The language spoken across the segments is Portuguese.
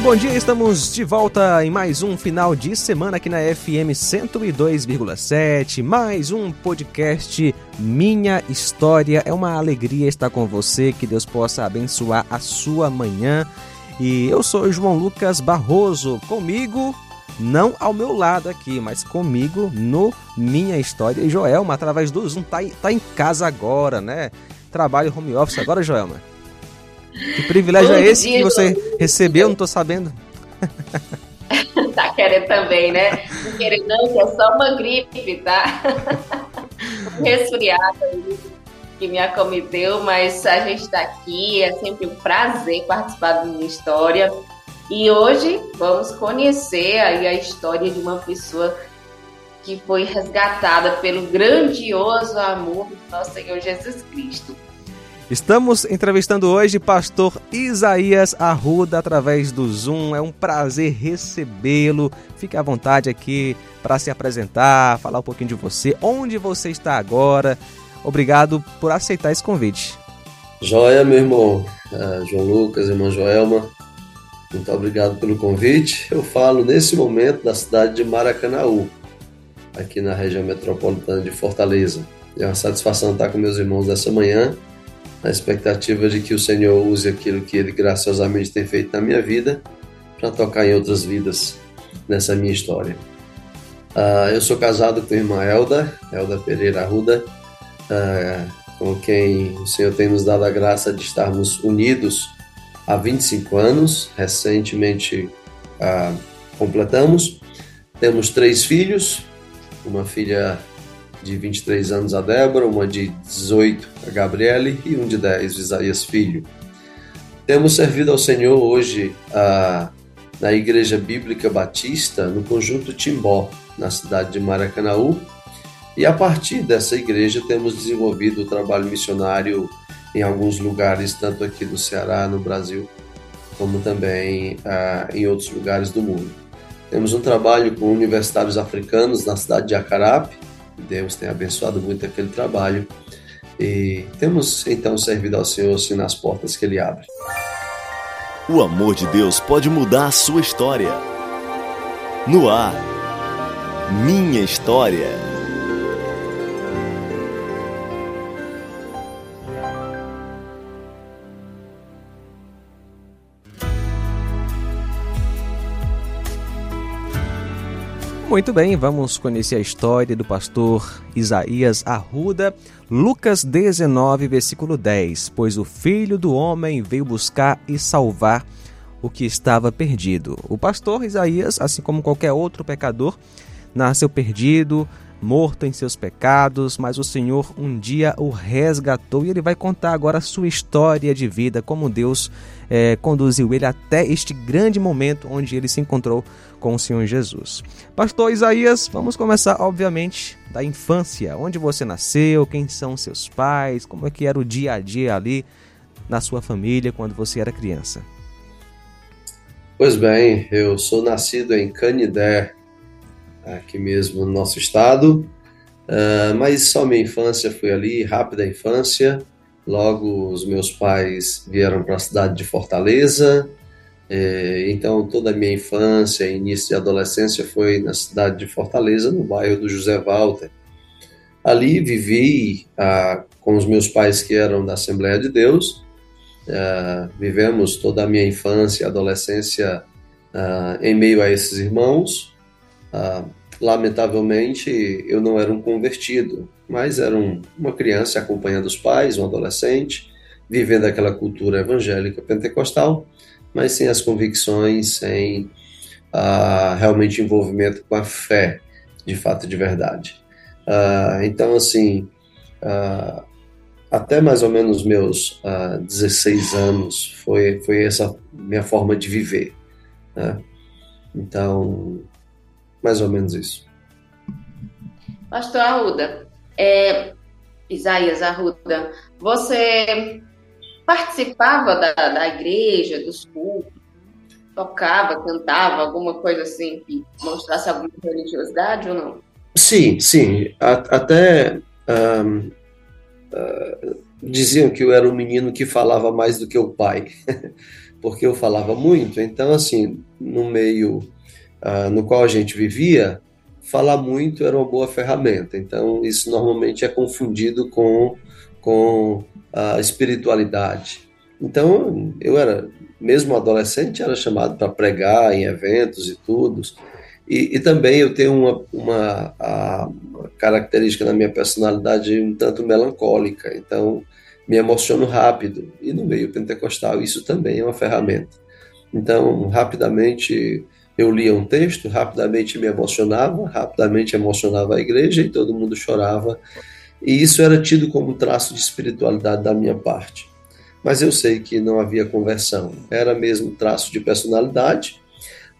Muito bom dia, estamos de volta em mais um final de semana aqui na FM 102,7. Mais um podcast Minha História. É uma alegria estar com você, que Deus possa abençoar a sua manhã. E eu sou João Lucas Barroso, comigo, não ao meu lado aqui, mas comigo no Minha História. E Joelma, através do Zoom, tá, tá em casa agora, né? Trabalho home office agora, Joelma. Que privilégio é esse que você recebeu? Não estou sabendo. tá querendo também, né? Não querendo não, que é só uma gripe, tá? um resfriado que me acometeu, mas a gente está aqui, é sempre um prazer participar da minha história. E hoje vamos conhecer aí a história de uma pessoa que foi resgatada pelo grandioso amor do nosso Senhor Jesus Cristo. Estamos entrevistando hoje pastor Isaías Arruda através do Zoom. É um prazer recebê-lo. Fique à vontade aqui para se apresentar, falar um pouquinho de você, onde você está agora. Obrigado por aceitar esse convite. Joia, meu irmão uh, João Lucas, irmã Joelma. Muito obrigado pelo convite. Eu falo nesse momento da cidade de Maracanaú, aqui na região metropolitana de Fortaleza. É uma satisfação estar com meus irmãos nessa manhã na expectativa de que o Senhor use aquilo que Ele graciosamente tem feito na minha vida para tocar em outras vidas nessa minha história. Uh, eu sou casado com a irmã Elda, Elda Pereira Arruda, uh, com quem o Senhor tem nos dado a graça de estarmos unidos há 25 anos, recentemente uh, completamos. Temos três filhos, uma filha de 23 anos a Débora, uma de 18 a Gabriele e um de 10, Isaías Filho. Temos servido ao Senhor hoje a, na Igreja Bíblica Batista, no conjunto Timbó, na cidade de Maracanaú, e a partir dessa igreja temos desenvolvido o trabalho missionário em alguns lugares, tanto aqui do Ceará, no Brasil, como também ah, em outros lugares do mundo. Temos um trabalho com universitários africanos na cidade de Acarape, Deus tem abençoado muito aquele trabalho e temos então servido ao Senhor assim nas portas que Ele abre. O amor de Deus pode mudar a sua história. No ar, minha história. Muito bem, vamos conhecer a história do pastor Isaías Arruda, Lucas 19, versículo 10. Pois o filho do homem veio buscar e salvar o que estava perdido. O pastor Isaías, assim como qualquer outro pecador, nasceu perdido, morto em seus pecados, mas o Senhor um dia o resgatou e ele vai contar agora a sua história de vida, como Deus é, conduziu ele até este grande momento onde ele se encontrou com o Senhor Jesus. Pastor Isaías, vamos começar, obviamente, da infância. Onde você nasceu, quem são seus pais, como é que era o dia a dia ali na sua família quando você era criança? Pois bem, eu sou nascido em Canidé, aqui mesmo no nosso estado. Uh, mas só minha infância foi ali, rápida infância. Logo, os meus pais vieram para a cidade de Fortaleza. É, então, toda a minha infância, início de adolescência foi na cidade de Fortaleza, no bairro do José Walter. Ali vivi ah, com os meus pais que eram da Assembleia de Deus. Ah, vivemos toda a minha infância e adolescência ah, em meio a esses irmãos. Ah, lamentavelmente, eu não era um convertido, mas era um, uma criança acompanhando os pais, um adolescente, vivendo aquela cultura evangélica pentecostal, mas sem as convicções, sem uh, realmente envolvimento com a fé, de fato, de verdade. Uh, então, assim, uh, até mais ou menos meus uh, 16 anos foi, foi essa minha forma de viver. Né? Então, mais ou menos isso. Pastor Arruda, é, Isaías Arruda, você participava da, da igreja, dos cultos, tocava, cantava, alguma coisa assim que mostrasse alguma religiosidade ou não? Sim, sim. A, até um, uh, diziam que eu era um menino que falava mais do que o pai, porque eu falava muito. Então, assim, no meio uh, no qual a gente vivia, falar muito era uma boa ferramenta. Então, isso normalmente é confundido com, com a espiritualidade. Então, eu era, mesmo adolescente, era chamado para pregar em eventos e tudo. E, e também eu tenho uma, uma, uma característica na minha personalidade um tanto melancólica. Então, me emociono rápido. E no meio pentecostal, isso também é uma ferramenta. Então, rapidamente eu lia um texto, rapidamente me emocionava, rapidamente emocionava a igreja e todo mundo chorava. E isso era tido como traço de espiritualidade da minha parte. Mas eu sei que não havia conversão, era mesmo traço de personalidade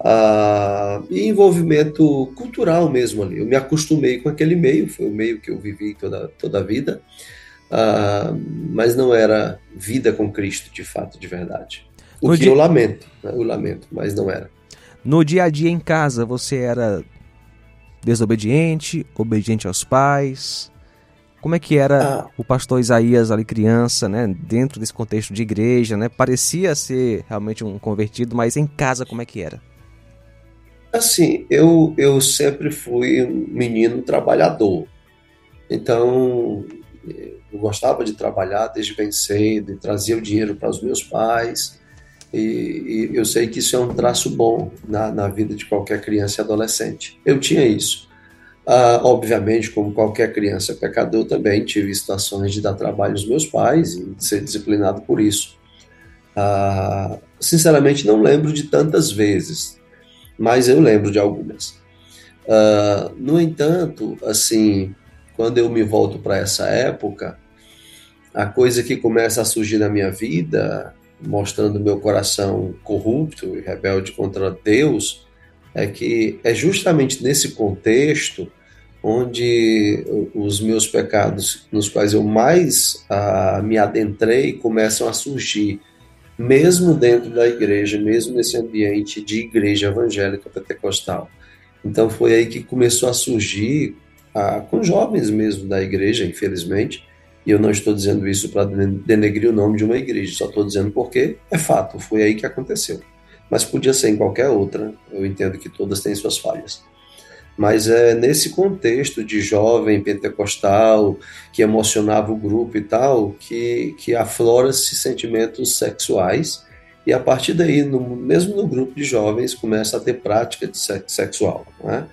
ah, e envolvimento cultural mesmo ali. Eu me acostumei com aquele meio, foi o meio que eu vivi toda, toda a vida, ah, mas não era vida com Cristo de fato, de verdade. O no que dia... eu lamento, né? eu lamento, mas não era. No dia a dia em casa, você era desobediente, obediente aos pais? Como é que era ah. o pastor Isaías ali criança, né, dentro desse contexto de igreja, né? Parecia ser realmente um convertido, mas em casa como é que era? Assim, eu eu sempre fui um menino trabalhador. Então, eu gostava de trabalhar desde bem cedo, trazia o dinheiro para os meus pais. E, e, eu sei que isso é um traço bom na, na vida de qualquer criança e adolescente. Eu tinha isso. Ah, obviamente, como qualquer criança pecador, também tive situações de dar trabalho aos meus pais e ser disciplinado por isso. Ah, sinceramente, não lembro de tantas vezes, mas eu lembro de algumas. Ah, no entanto, assim, quando eu me volto para essa época, a coisa que começa a surgir na minha vida mostrando meu coração corrupto e rebelde contra Deus, é que é justamente nesse contexto onde os meus pecados, nos quais eu mais ah, me adentrei, começam a surgir, mesmo dentro da igreja, mesmo nesse ambiente de igreja evangélica pentecostal. Então foi aí que começou a surgir, ah, com jovens mesmo da igreja, infelizmente, e eu não estou dizendo isso para denegrir o nome de uma igreja, só estou dizendo porque é fato, foi aí que aconteceu. Mas podia ser em qualquer outra, eu entendo que todas têm suas falhas. Mas é nesse contexto de jovem pentecostal, que emocionava o grupo e tal, que, que aflora-se sentimentos sexuais, e a partir daí, no, mesmo no grupo de jovens, começa a ter prática de sexo sexual. Né?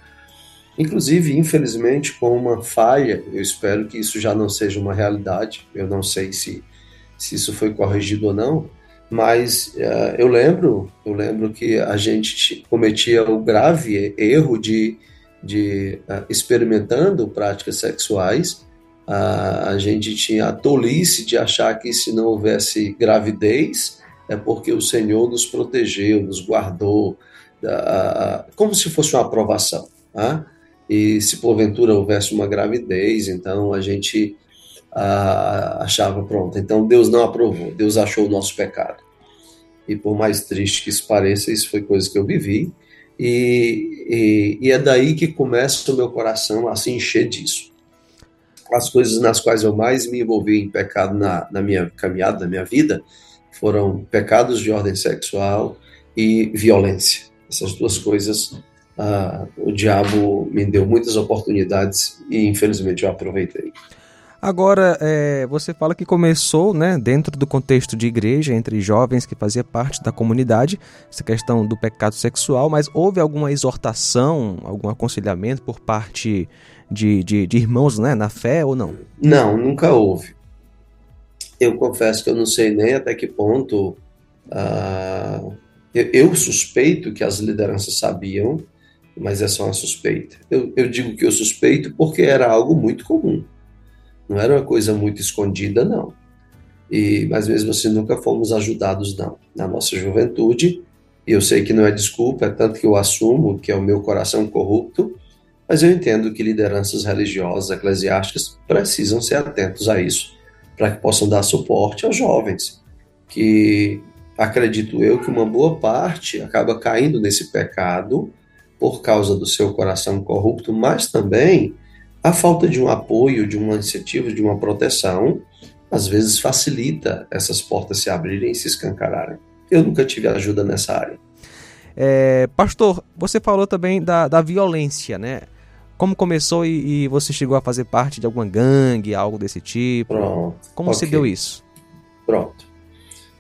Inclusive, infelizmente, com uma falha, eu espero que isso já não seja uma realidade, eu não sei se, se isso foi corrigido ou não, mas uh, eu lembro, eu lembro que a gente cometia o grave erro de, de uh, experimentando práticas sexuais, uh, a gente tinha a tolice de achar que se não houvesse gravidez, é porque o Senhor nos protegeu, nos guardou, como se fosse uma aprovação. Tá? e se porventura houvesse uma gravidez, então a gente ah, achava pronto. Então Deus não aprovou, Deus achou o nosso pecado. E por mais triste que isso pareça, isso foi coisa que eu vivi. E, e, e é daí que começa o meu coração a se encher disso. As coisas nas quais eu mais me envolvi em pecado na, na minha caminhada, na minha vida, foram pecados de ordem sexual e violência. Essas duas coisas uh, o diabo me deu muitas oportunidades e infelizmente eu aproveitei. Agora, é, você fala que começou né, dentro do contexto de igreja, entre jovens que fazia parte da comunidade, essa questão do pecado sexual, mas houve alguma exortação, algum aconselhamento por parte de, de, de irmãos né, na fé ou não? Não, nunca houve. Eu confesso que eu não sei nem até que ponto. Uh, eu, eu suspeito que as lideranças sabiam, mas é só uma suspeita. Eu, eu digo que eu suspeito porque era algo muito comum. Não era uma coisa muito escondida, não. e mas mesmo assim nunca fomos ajudados não. Na nossa juventude, e eu sei que não é desculpa, é tanto que eu assumo que é o meu coração corrupto, mas eu entendo que lideranças religiosas, eclesiásticas, precisam ser atentos a isso, para que possam dar suporte aos jovens, que acredito eu que uma boa parte acaba caindo nesse pecado por causa do seu coração corrupto, mas também a falta de um apoio, de uma iniciativa, de uma proteção, às vezes facilita essas portas se abrirem e se escancararem. Eu nunca tive ajuda nessa área. É, pastor, você falou também da, da violência, né? Como começou e, e, você chegou a fazer parte de alguma gangue, algo desse tipo? Pronto. Como okay. se deu isso? Pronto.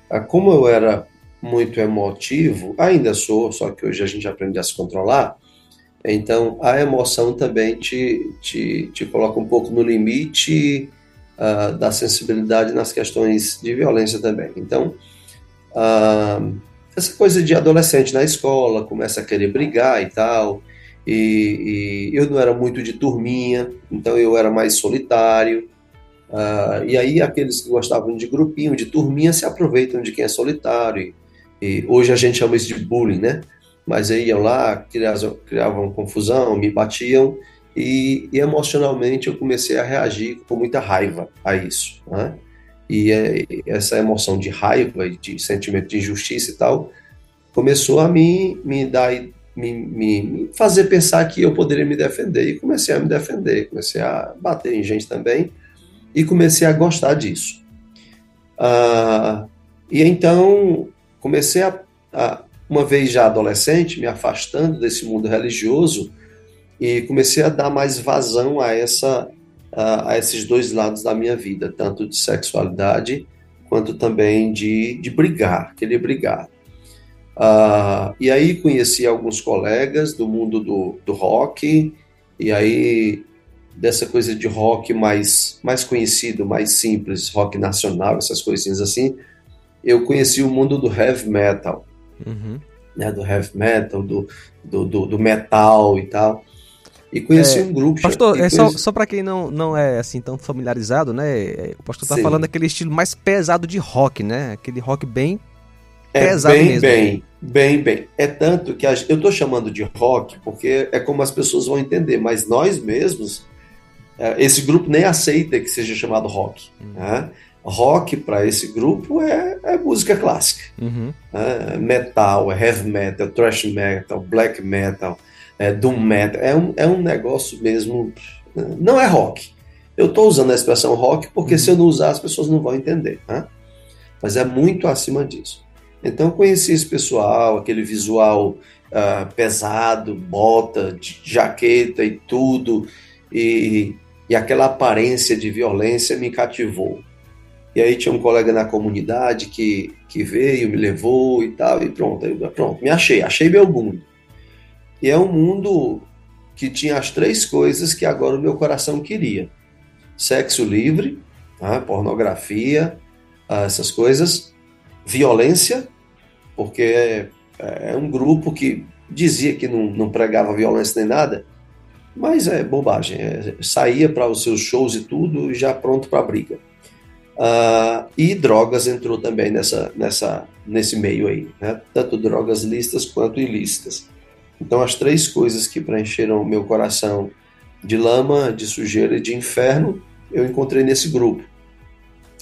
Ah, como eu era muito emotivo, ainda sou, só que hoje a gente aprende a se controlar, então a emoção também te, te, te coloca um pouco no limite uh, da sensibilidade nas questões de violência também. Então, uh, essa coisa de adolescente na escola, começa a querer brigar e tal, e, e eu não era muito de turminha, então eu era mais solitário, Uh, e aí aqueles que gostavam de grupinho, de turminha, se aproveitam de quem é solitário. E, e hoje a gente chama isso de bullying, né? Mas aí iam lá, criavam, criavam confusão, me batiam e, e, emocionalmente eu comecei a reagir com muita raiva a isso, né? E é, essa emoção de raiva e de sentimento de injustiça e tal começou a me, me dar me, me, me, fazer pensar que eu poderia me defender e comecei a me defender, comecei a bater em gente também e comecei a gostar disso. Ah, e então comecei a, a, uma vez já adolescente, me afastando desse mundo religioso e comecei a dar mais vazão a essa a, a esses dois lados da minha vida, tanto de sexualidade quanto também de, de brigar, querer brigar. Uh, e aí conheci alguns colegas do mundo do, do rock, e aí dessa coisa de rock mais, mais conhecido, mais simples, rock nacional, essas coisinhas assim, eu conheci o mundo do heavy metal, uhum. né, do heavy metal, do, do, do, do metal e tal. E conheci é, um grupo. Pastor, é só, só para quem não, não é assim tão familiarizado, né? É, o pastor tá Sim. falando daquele estilo mais pesado de rock, né? Aquele rock bem é pesado bem, mesmo. Bem, bem, bem. É tanto que eu tô chamando de rock porque é como as pessoas vão entender, mas nós mesmos é, esse grupo nem aceita que seja chamado rock. Uhum. Né? Rock para esse grupo é, é música clássica. Uhum. É, metal, é heavy metal, thrash metal, black metal, é doom metal. É um, é um negócio mesmo. Não é rock. Eu estou usando a expressão rock porque uhum. se eu não usar as pessoas não vão entender. Né? Mas é muito acima disso. Então conheci esse pessoal, aquele visual uh, pesado, bota, jaqueta e tudo. E e aquela aparência de violência me cativou. E aí tinha um colega na comunidade que, que veio, me levou e tal, e pronto, aí, pronto, me achei, achei meu mundo. E é um mundo que tinha as três coisas que agora o meu coração queria: sexo livre, tá? pornografia, ah, essas coisas, violência, porque é, é um grupo que dizia que não, não pregava violência nem nada, mas é bobagem. É, saía para os seus shows e tudo, já pronto para briga. Uh, e drogas entrou também nessa, nessa, nesse meio aí, né? tanto drogas lícitas quanto ilícitas. Então, as três coisas que preencheram o meu coração de lama, de sujeira e de inferno, eu encontrei nesse grupo.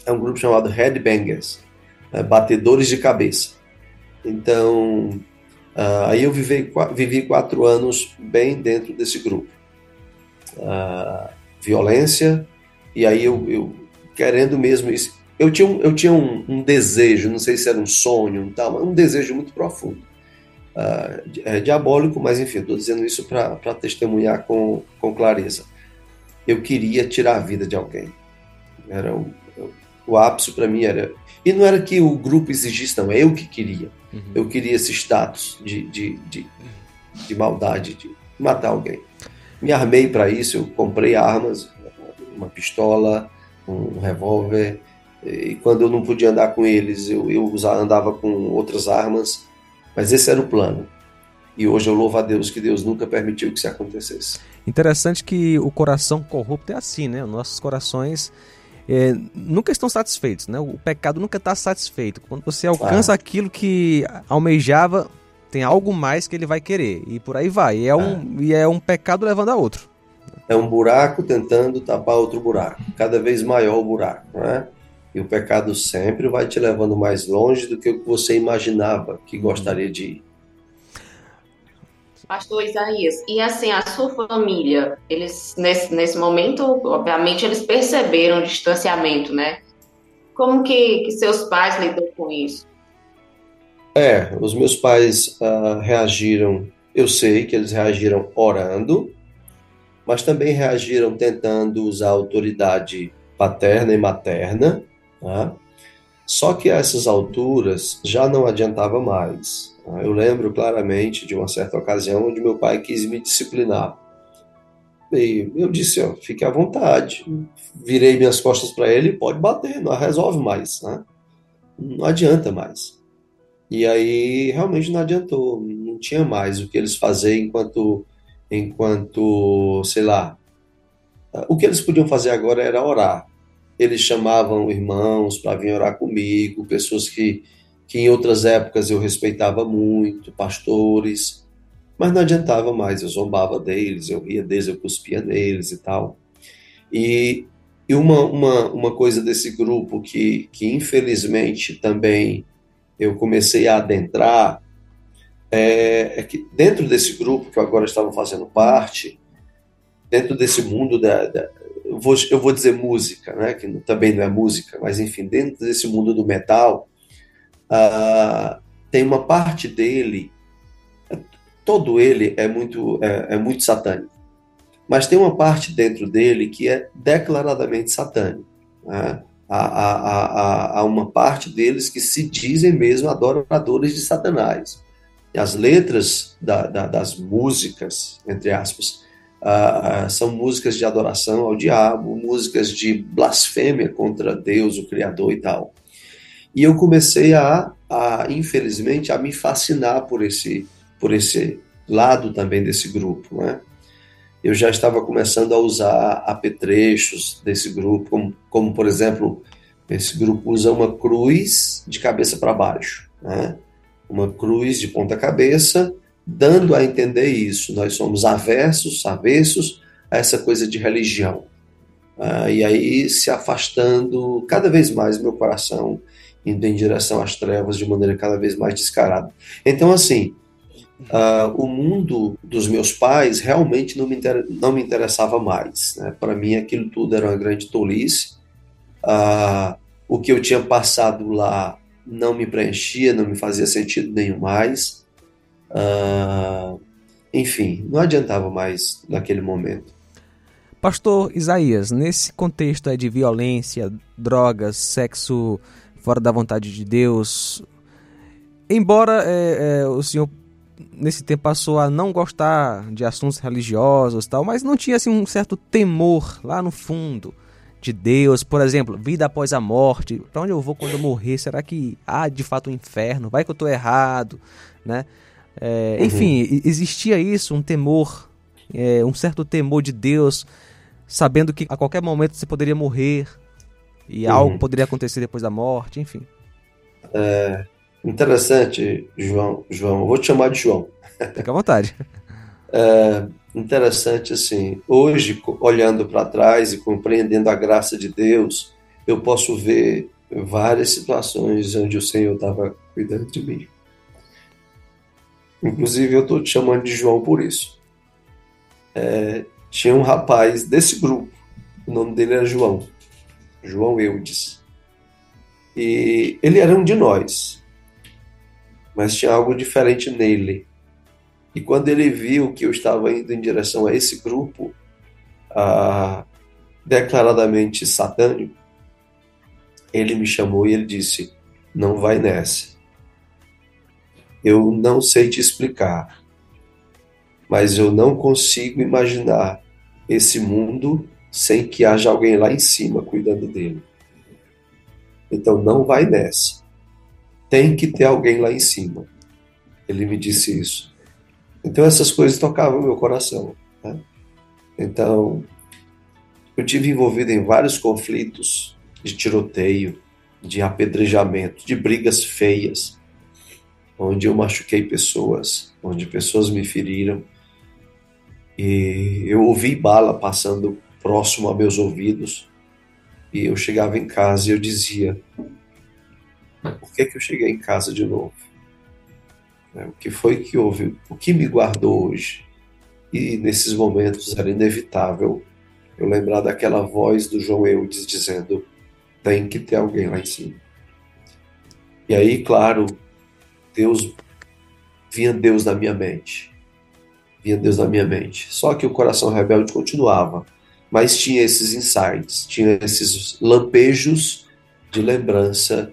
É um grupo chamado Headbangers, né? batedores de cabeça. Então, uh, aí eu vivi, vivi quatro anos bem dentro desse grupo uh, violência, e aí eu, eu, querendo mesmo isso. Eu tinha, um, eu tinha um, um, desejo, não sei se era um sonho, um, tal, um desejo muito profundo. Uh, é diabólico, mas enfim, estou dizendo isso para testemunhar com, com clareza. Eu queria tirar a vida de alguém. Era o, o ápice para mim era. E não era que o grupo exigisse, não, é eu que queria. Uhum. Eu queria esse status de, de, de, de maldade, de matar alguém me armei para isso, eu comprei armas, uma pistola, um revólver, e quando eu não podia andar com eles, eu, eu andava com outras armas, mas esse era o plano. E hoje eu louvo a Deus que Deus nunca permitiu que isso acontecesse. Interessante que o coração corrupto é assim, né? Nossos corações é, nunca estão satisfeitos, né? O pecado nunca está satisfeito. Quando você alcança ah. aquilo que almejava, tem algo mais que ele vai querer e por aí vai. E é, um, e é um pecado levando a outro. É um buraco tentando tapar outro buraco, cada vez maior o buraco, né? E o pecado sempre vai te levando mais longe do que o que você imaginava que gostaria de ir. Pastor Isaías, e assim, a sua família, eles nesse, nesse momento, obviamente, eles perceberam o distanciamento, né? Como que, que seus pais lidam com isso? É, os meus pais uh, reagiram, eu sei que eles reagiram orando, mas também reagiram tentando usar autoridade paterna e materna, tá? só que a essas alturas já não adiantava mais. Tá? Eu lembro claramente de uma certa ocasião onde meu pai quis me disciplinar. E eu disse, ó, fique à vontade. Virei minhas costas para ele, pode bater, não resolve mais, né? Não adianta mais. E aí realmente não adiantou, não tinha mais o que eles fazer enquanto enquanto, sei lá, o que eles podiam fazer agora era orar. Eles chamavam irmãos para vir orar comigo, pessoas que que em outras épocas eu respeitava muito, pastores, mas não adiantava mais, eu zombava deles, eu ria deles, eu cuspia neles e tal. E, e uma, uma, uma coisa desse grupo que, que infelizmente também eu comecei a adentrar é, é, que dentro desse grupo que eu agora estava fazendo parte, dentro desse mundo da, da eu, vou, eu vou dizer música, né, que também não é música, mas enfim, dentro desse mundo do metal, uh, tem uma parte dele, todo ele é muito, é, é muito satânico, mas tem uma parte dentro dele que é declaradamente satânico. Né? Há, há, há, há, uma parte deles que se dizem mesmo adoradores de Satanás. As letras da, da, das músicas, entre aspas, uh, são músicas de adoração ao diabo, músicas de blasfêmia contra Deus, o Criador e tal. E eu comecei a, a infelizmente, a me fascinar por esse, por esse lado também desse grupo, né? Eu já estava começando a usar apetrechos desse grupo, como, como por exemplo, esse grupo usa uma cruz de cabeça para baixo, né? Uma cruz de ponta cabeça, dando a entender isso. Nós somos aversos, avessos a essa coisa de religião. Ah, e aí se afastando cada vez mais meu coração indo em direção às trevas de maneira cada vez mais descarada. Então, assim, uh, o mundo dos meus pais realmente não me, não me interessava mais. Né? Para mim, aquilo tudo era uma grande tolice. Uh, o que eu tinha passado lá não me preenchia, não me fazia sentido nenhum mais. Uh, enfim, não adiantava mais naquele momento. Pastor Isaías, nesse contexto de violência, drogas, sexo fora da vontade de Deus. Embora é, é, o senhor nesse tempo passou a não gostar de assuntos religiosos tal, mas não tinha assim um certo temor lá no fundo de Deus, por exemplo, vida após a morte, para onde eu vou quando eu morrer? Será que há de fato um inferno? Vai que eu estou errado, né? É, uhum. Enfim, existia isso, um temor, é, um certo temor de Deus, sabendo que a qualquer momento você poderia morrer, e uhum. algo poderia acontecer depois da morte, enfim. É interessante, João. João, eu vou te chamar de João. Fica à vontade. É interessante assim. Hoje, olhando para trás e compreendendo a graça de Deus, eu posso ver várias situações onde o Senhor estava cuidando de mim. Inclusive, eu estou te chamando de João por isso. É, tinha um rapaz desse grupo, o nome dele era João. João Eudes. E ele era um de nós, mas tinha algo diferente nele. E quando ele viu que eu estava indo em direção a esse grupo, ah, declaradamente satânico, ele me chamou e ele disse: Não vai nessa. Eu não sei te explicar, mas eu não consigo imaginar esse mundo sem que haja alguém lá em cima cuidando dele. Então não vai nessa. Tem que ter alguém lá em cima. Ele me disse isso. Então essas coisas tocavam meu coração. Né? Então eu tive envolvido em vários conflitos de tiroteio, de apedrejamento, de brigas feias, onde eu machuquei pessoas, onde pessoas me feriram. E eu ouvi bala passando próximo a meus ouvidos. E eu chegava em casa e eu dizia: Por que, que eu cheguei em casa de novo? É, o que foi que houve? O que me guardou hoje? E nesses momentos era inevitável eu lembrar daquela voz do João Eudes dizendo: tem que ter alguém lá em cima. E aí, claro, Deus vinha Deus na minha mente. Vinha Deus na minha mente. Só que o coração rebelde continuava, mas tinha esses insights, tinha esses lampejos de lembrança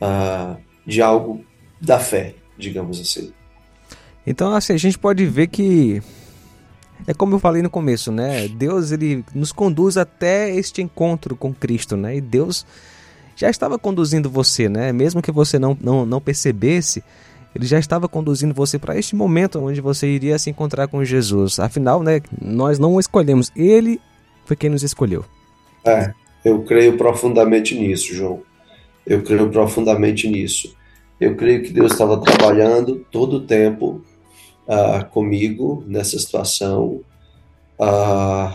uh, de algo da fé, digamos assim. Então, assim, a gente pode ver que é como eu falei no começo, né? Deus ele nos conduz até este encontro com Cristo, né? E Deus já estava conduzindo você, né? Mesmo que você não, não, não percebesse, ele já estava conduzindo você para este momento onde você iria se encontrar com Jesus. Afinal, né, nós não o escolhemos, ele foi quem nos escolheu. É, eu creio profundamente nisso, João. Eu creio profundamente nisso. Eu creio que Deus estava trabalhando todo o tempo uh, comigo nessa situação uh,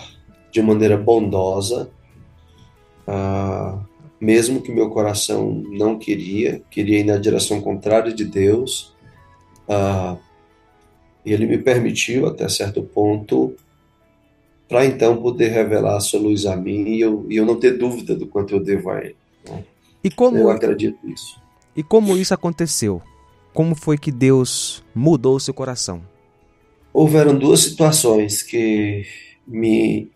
de maneira bondosa, uh, mesmo que meu coração não queria, queria ir na direção contrária de Deus. e Ele me permitiu até certo ponto para então poder revelar a sua luz a mim e eu, e eu não ter dúvida do quanto eu devo a Ele. Né? E como eu acredito nisso. E como isso aconteceu? Como foi que Deus mudou o seu coração? Houveram duas situações que me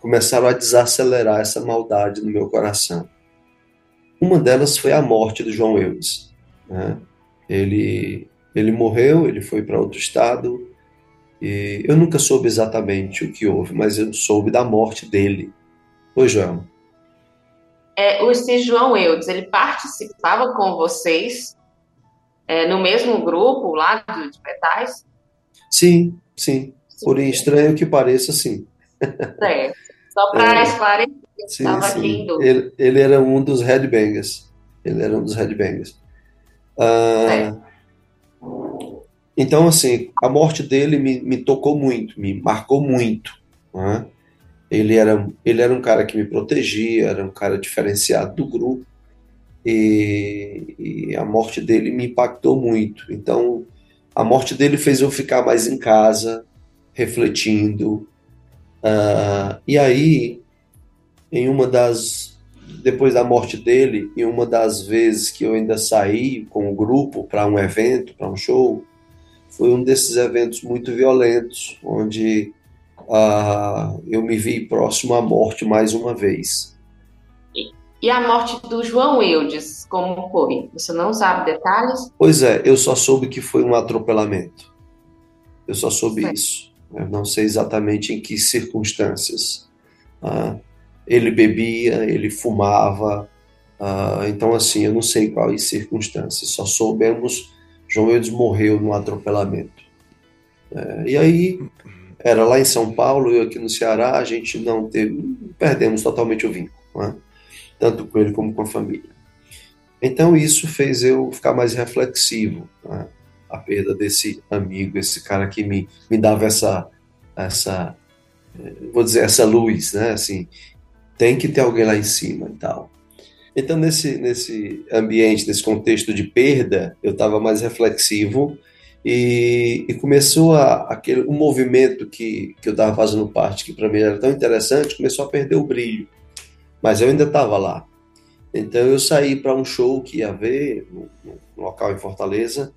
começaram a desacelerar essa maldade no meu coração. Uma delas foi a morte do João Eudes. Né? Ele, ele morreu, ele foi para outro estado, e eu nunca soube exatamente o que houve, mas eu soube da morte dele. Oi, João. É, o João Eudes, ele participava com vocês é, no mesmo grupo lá do, de Petais? Sim, sim. Porém, estranho que pareça, sim. É. Só para é. esclarecer, estava aqui em ele, ele era um dos headbangers. Ele era um dos headbangers. Ah, então, assim, a morte dele me, me tocou muito, me marcou muito. Né? Ele, era, ele era um cara que me protegia, era um cara diferenciado do grupo e, e a morte dele me impactou muito. Então, a morte dele fez eu ficar mais em casa, refletindo. Uh, e aí, em uma das. Depois da morte dele, em uma das vezes que eu ainda saí com o grupo para um evento, para um show, foi um desses eventos muito violentos, onde uh, eu me vi próximo à morte mais uma vez. E a morte do João Eudes, como foi? Você não sabe detalhes? Pois é, eu só soube que foi um atropelamento. Eu só soube isso. Eu não sei exatamente em que circunstâncias. Ah, ele bebia, ele fumava. Ah, então, assim, eu não sei quais circunstâncias. Só soubemos João Eudes morreu num atropelamento. É, e aí, era lá em São Paulo, eu aqui no Ceará, a gente não teve, perdemos totalmente o vínculo. Né? tanto com ele como com a família. Então isso fez eu ficar mais reflexivo, né? a perda desse amigo, esse cara que me, me dava essa, essa, eh, vou dizer, essa luz, né? Assim, tem que ter alguém lá em cima e tal. Então nesse, nesse ambiente, nesse contexto de perda, eu estava mais reflexivo e, e, começou a, aquele um movimento que, que eu estava fazendo parte, que para mim era tão interessante, começou a perder o brilho mas eu ainda estava lá. Então eu saí para um show que ia haver no, no, local em Fortaleza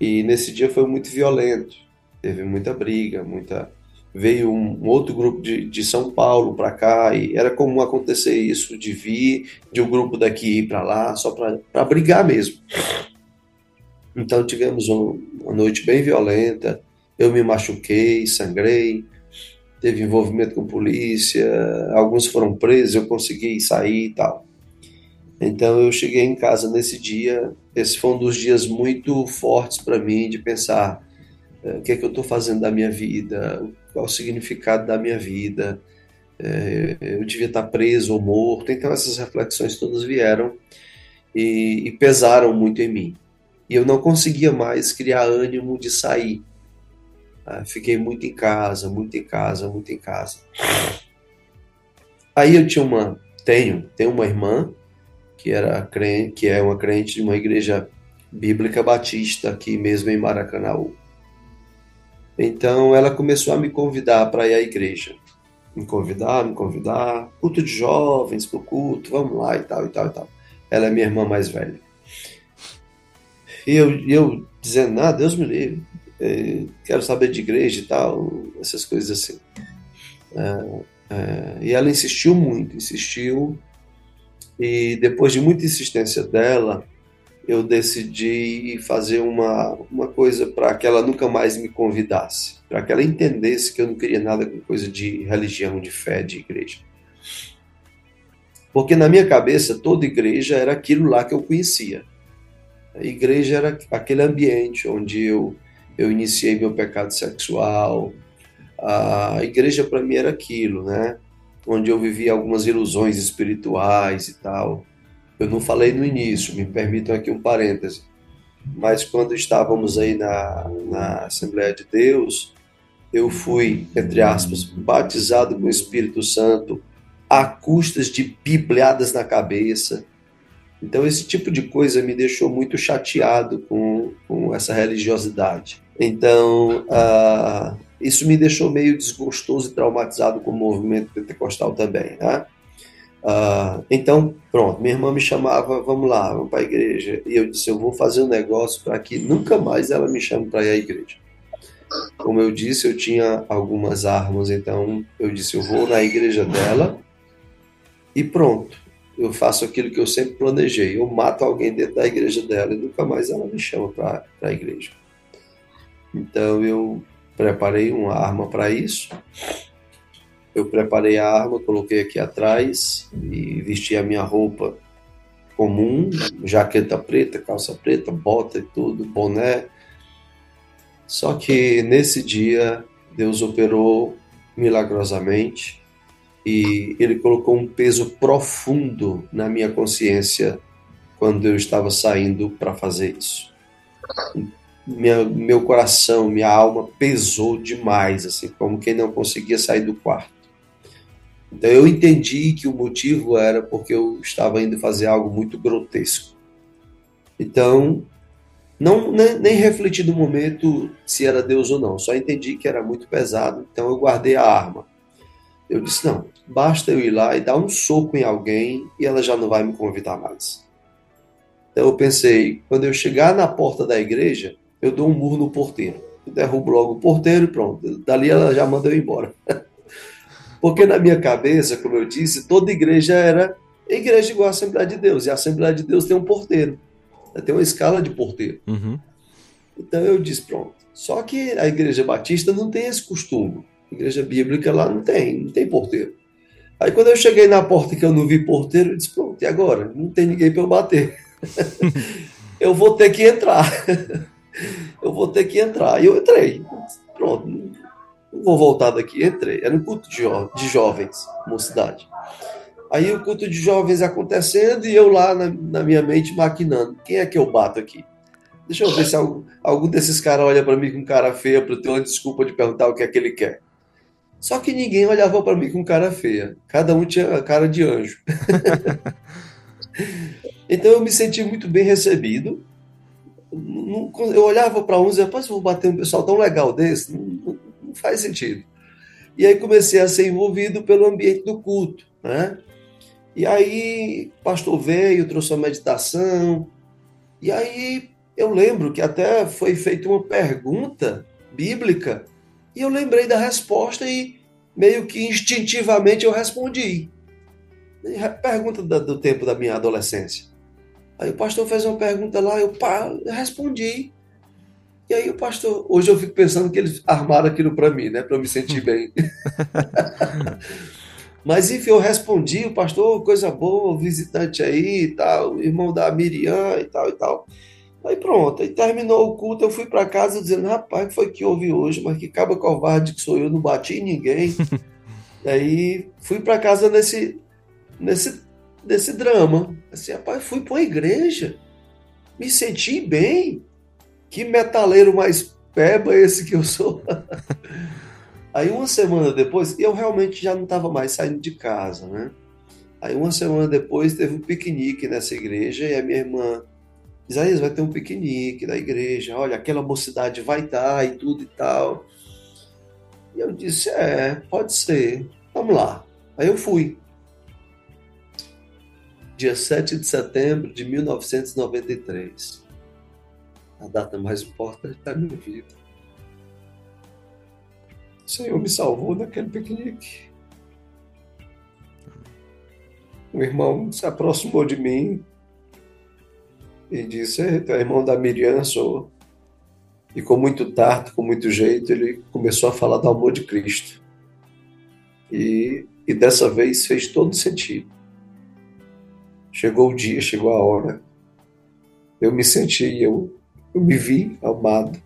e nesse dia foi muito violento. Teve muita briga, muita veio um, um outro grupo de, de São Paulo para cá e era comum acontecer isso de vir de um grupo daqui ir para lá só para brigar mesmo. Então tivemos um, uma noite bem violenta. Eu me machuquei, sangrei, teve envolvimento com polícia, alguns foram presos, eu consegui sair e tal. Então eu cheguei em casa nesse dia, esse foi um dos dias muito fortes para mim de pensar eh, o que é que eu estou fazendo da minha vida, qual o significado da minha vida, é, eu devia estar preso ou morto. Então essas reflexões todas vieram e, e pesaram muito em mim. E eu não conseguia mais criar ânimo de sair. Ah, fiquei muito em casa, muito em casa, muito em casa. Aí eu tinha uma, tenho, tenho uma irmã que era crente, que é uma crente de uma igreja bíblica batista aqui mesmo em Maracanaú. Então ela começou a me convidar para ir à igreja. Me convidar, me convidar, culto de jovens, pro culto, vamos lá e tal e tal e tal. Ela é minha irmã mais velha. E eu, eu dizendo, ah, Deus me livre, é, quero saber de igreja e tal, essas coisas assim. É, é, e ela insistiu muito, insistiu, e depois de muita insistência dela, eu decidi fazer uma, uma coisa para que ela nunca mais me convidasse, para que ela entendesse que eu não queria nada com coisa de religião, de fé, de igreja. Porque na minha cabeça, toda igreja era aquilo lá que eu conhecia. A igreja era aquele ambiente onde eu, eu iniciei meu pecado sexual. A igreja para mim era aquilo, né? Onde eu vivia algumas ilusões espirituais e tal. Eu não falei no início, me permitam aqui um parêntese. Mas quando estávamos aí na, na Assembleia de Deus, eu fui, entre aspas, batizado com o Espírito Santo a custas de bibliadas na cabeça. Então, esse tipo de coisa me deixou muito chateado com, com essa religiosidade. Então, uh, isso me deixou meio desgostoso e traumatizado com o movimento pentecostal também. Né? Uh, então, pronto, minha irmã me chamava, vamos lá, vamos para a igreja. E eu disse, eu vou fazer um negócio para que nunca mais ela me chame para ir à igreja. Como eu disse, eu tinha algumas armas, então eu disse, eu vou na igreja dela e pronto. Eu faço aquilo que eu sempre planejei. Eu mato alguém dentro da igreja dela e nunca mais ela me chama para a igreja. Então eu preparei uma arma para isso. Eu preparei a arma, coloquei aqui atrás e vesti a minha roupa comum, jaqueta preta, calça preta, bota e tudo, boné. Só que nesse dia Deus operou milagrosamente e ele colocou um peso profundo na minha consciência quando eu estava saindo para fazer isso. Minha, meu coração, minha alma pesou demais, assim, como quem não conseguia sair do quarto. Então eu entendi que o motivo era porque eu estava indo fazer algo muito grotesco. Então, não nem, nem refleti no momento se era Deus ou não, só entendi que era muito pesado, então eu guardei a arma. Eu disse: não, basta eu ir lá e dar um soco em alguém e ela já não vai me convidar mais. Então eu pensei: quando eu chegar na porta da igreja, eu dou um murro no porteiro. Eu derrubo logo o porteiro e pronto. Dali ela já manda eu embora. Porque na minha cabeça, como eu disse, toda igreja era igreja igual a Assembleia de Deus. E a Assembleia de Deus tem um porteiro. Tem uma escala de porteiro. Uhum. Então eu disse: pronto. Só que a igreja batista não tem esse costume. Igreja bíblica lá não tem, não tem porteiro. Aí quando eu cheguei na porta que eu não vi porteiro, eu disse, pronto, e agora? Não tem ninguém para eu bater. eu vou ter que entrar. eu vou ter que entrar. E eu entrei. Pronto, não vou voltar daqui. Entrei. Era um culto de, jo de jovens, mocidade. Aí o culto de jovens acontecendo e eu lá na, na, minha mente maquinando. Quem é que eu bato aqui? Deixa eu ver se algum, algum desses caras olha para mim com cara feia para ter uma desculpa de perguntar o que é que ele quer. Só que ninguém olhava para mim com cara feia. Cada um tinha cara de anjo. então eu me senti muito bem recebido. Eu olhava para uns e depois vou bater um pessoal tão legal desse, não, não, faz sentido. E aí comecei a ser envolvido pelo ambiente do culto, né? E aí o pastor veio, trouxe a meditação. E aí eu lembro que até foi feita uma pergunta bíblica e eu lembrei da resposta e meio que instintivamente eu respondi. Pergunta do tempo da minha adolescência. Aí o pastor fez uma pergunta lá, eu pá, respondi. E aí o pastor, hoje eu fico pensando que eles armaram aquilo para mim, né, para eu me sentir bem. Mas enfim, eu respondi, o pastor, coisa boa, visitante aí e tal, irmão da Miriam e tal e tal. Aí pronto, aí terminou o culto, eu fui para casa dizendo, rapaz, o que foi que houve hoje? Mas que caba covarde que sou eu, não bati em ninguém. Aí fui para casa nesse, nesse, nesse drama. Assim, rapaz, fui para uma igreja, me senti bem. Que metaleiro mais peba esse que eu sou. Aí uma semana depois, eu realmente já não estava mais saindo de casa, né? Aí uma semana depois teve um piquenique nessa igreja e a minha irmã Isaías vai ter um piquenique da igreja, olha, aquela mocidade vai estar e tudo e tal. E eu disse, é, pode ser, vamos lá. Aí eu fui. Dia 7 de setembro de 1993. A data mais importante da minha vida. O Senhor me salvou daquele piquenique. O irmão se aproximou de mim e disse: Tu é irmão da Miriam, sou. E com muito tato, com muito jeito, ele começou a falar do amor de Cristo. E, e dessa vez fez todo sentido. Chegou o dia, chegou a hora. Eu me senti, eu, eu me vi amado.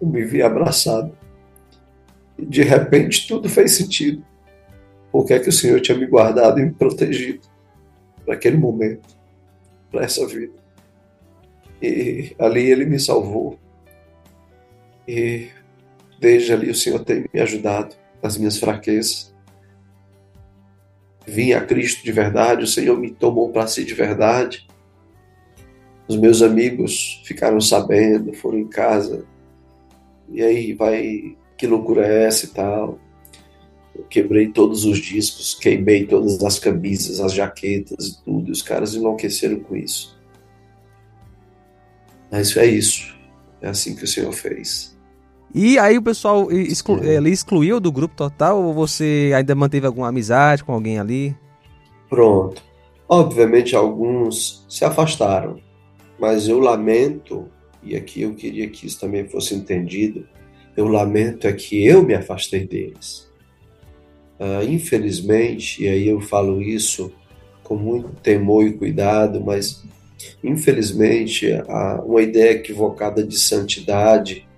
Eu me vi abraçado. E de repente tudo fez sentido. Por que é que o Senhor tinha me guardado e me protegido para aquele momento? Para essa vida. E ali ele me salvou. E desde ali o Senhor tem me ajudado nas minhas fraquezas. Vim a Cristo de verdade, o Senhor me tomou para si de verdade. Os meus amigos ficaram sabendo, foram em casa. E aí vai, que loucura é essa e tal? Eu quebrei todos os discos, queimei todas as camisas, as jaquetas e tudo, e os caras enlouqueceram com isso. Mas é isso. É assim que o Senhor fez. E aí o pessoal exclu é. ele excluiu do grupo total ou você ainda manteve alguma amizade com alguém ali? Pronto. Obviamente alguns se afastaram, mas eu lamento, e aqui eu queria que isso também fosse entendido, eu lamento é que eu me afastei deles. Uh, infelizmente, e aí eu falo isso com muito temor e cuidado, mas infelizmente uma ideia equivocada de santidade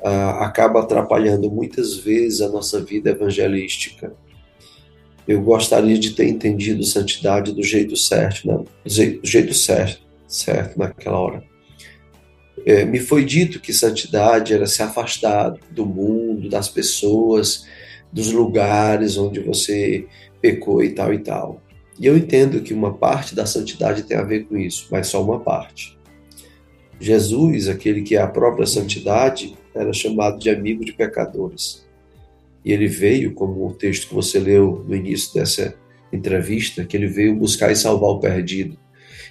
uh, acaba atrapalhando muitas vezes a nossa vida evangelística. Eu gostaria de ter entendido santidade do jeito certo, né? do jeito certo, certo naquela hora. É, me foi dito que santidade era se afastar do mundo, das pessoas, dos lugares onde você pecou e tal e tal. E eu entendo que uma parte da santidade tem a ver com isso, mas só uma parte. Jesus, aquele que é a própria santidade, era chamado de amigo de pecadores. E ele veio, como o texto que você leu no início dessa entrevista, que ele veio buscar e salvar o perdido.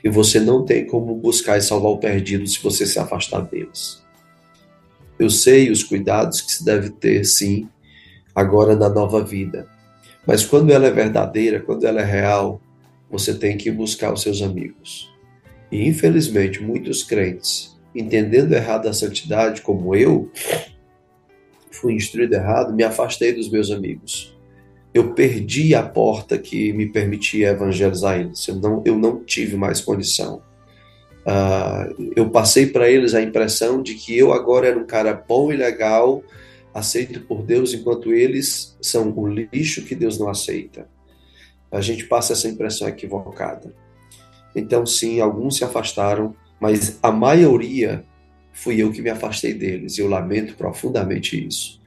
E você não tem como buscar e salvar o perdido se você se afastar deles. Eu sei os cuidados que se deve ter, sim, agora na nova vida. Mas quando ela é verdadeira, quando ela é real, você tem que buscar os seus amigos. E infelizmente, muitos crentes, entendendo errado a santidade, como eu, fui instruído errado, me afastei dos meus amigos. Eu perdi a porta que me permitia evangelizar eles. Eu não, eu não tive mais condição. Uh, eu passei para eles a impressão de que eu agora era um cara bom e legal, aceito por Deus, enquanto eles são o lixo que Deus não aceita. A gente passa essa impressão equivocada. Então, sim, alguns se afastaram, mas a maioria fui eu que me afastei deles, e eu lamento profundamente isso.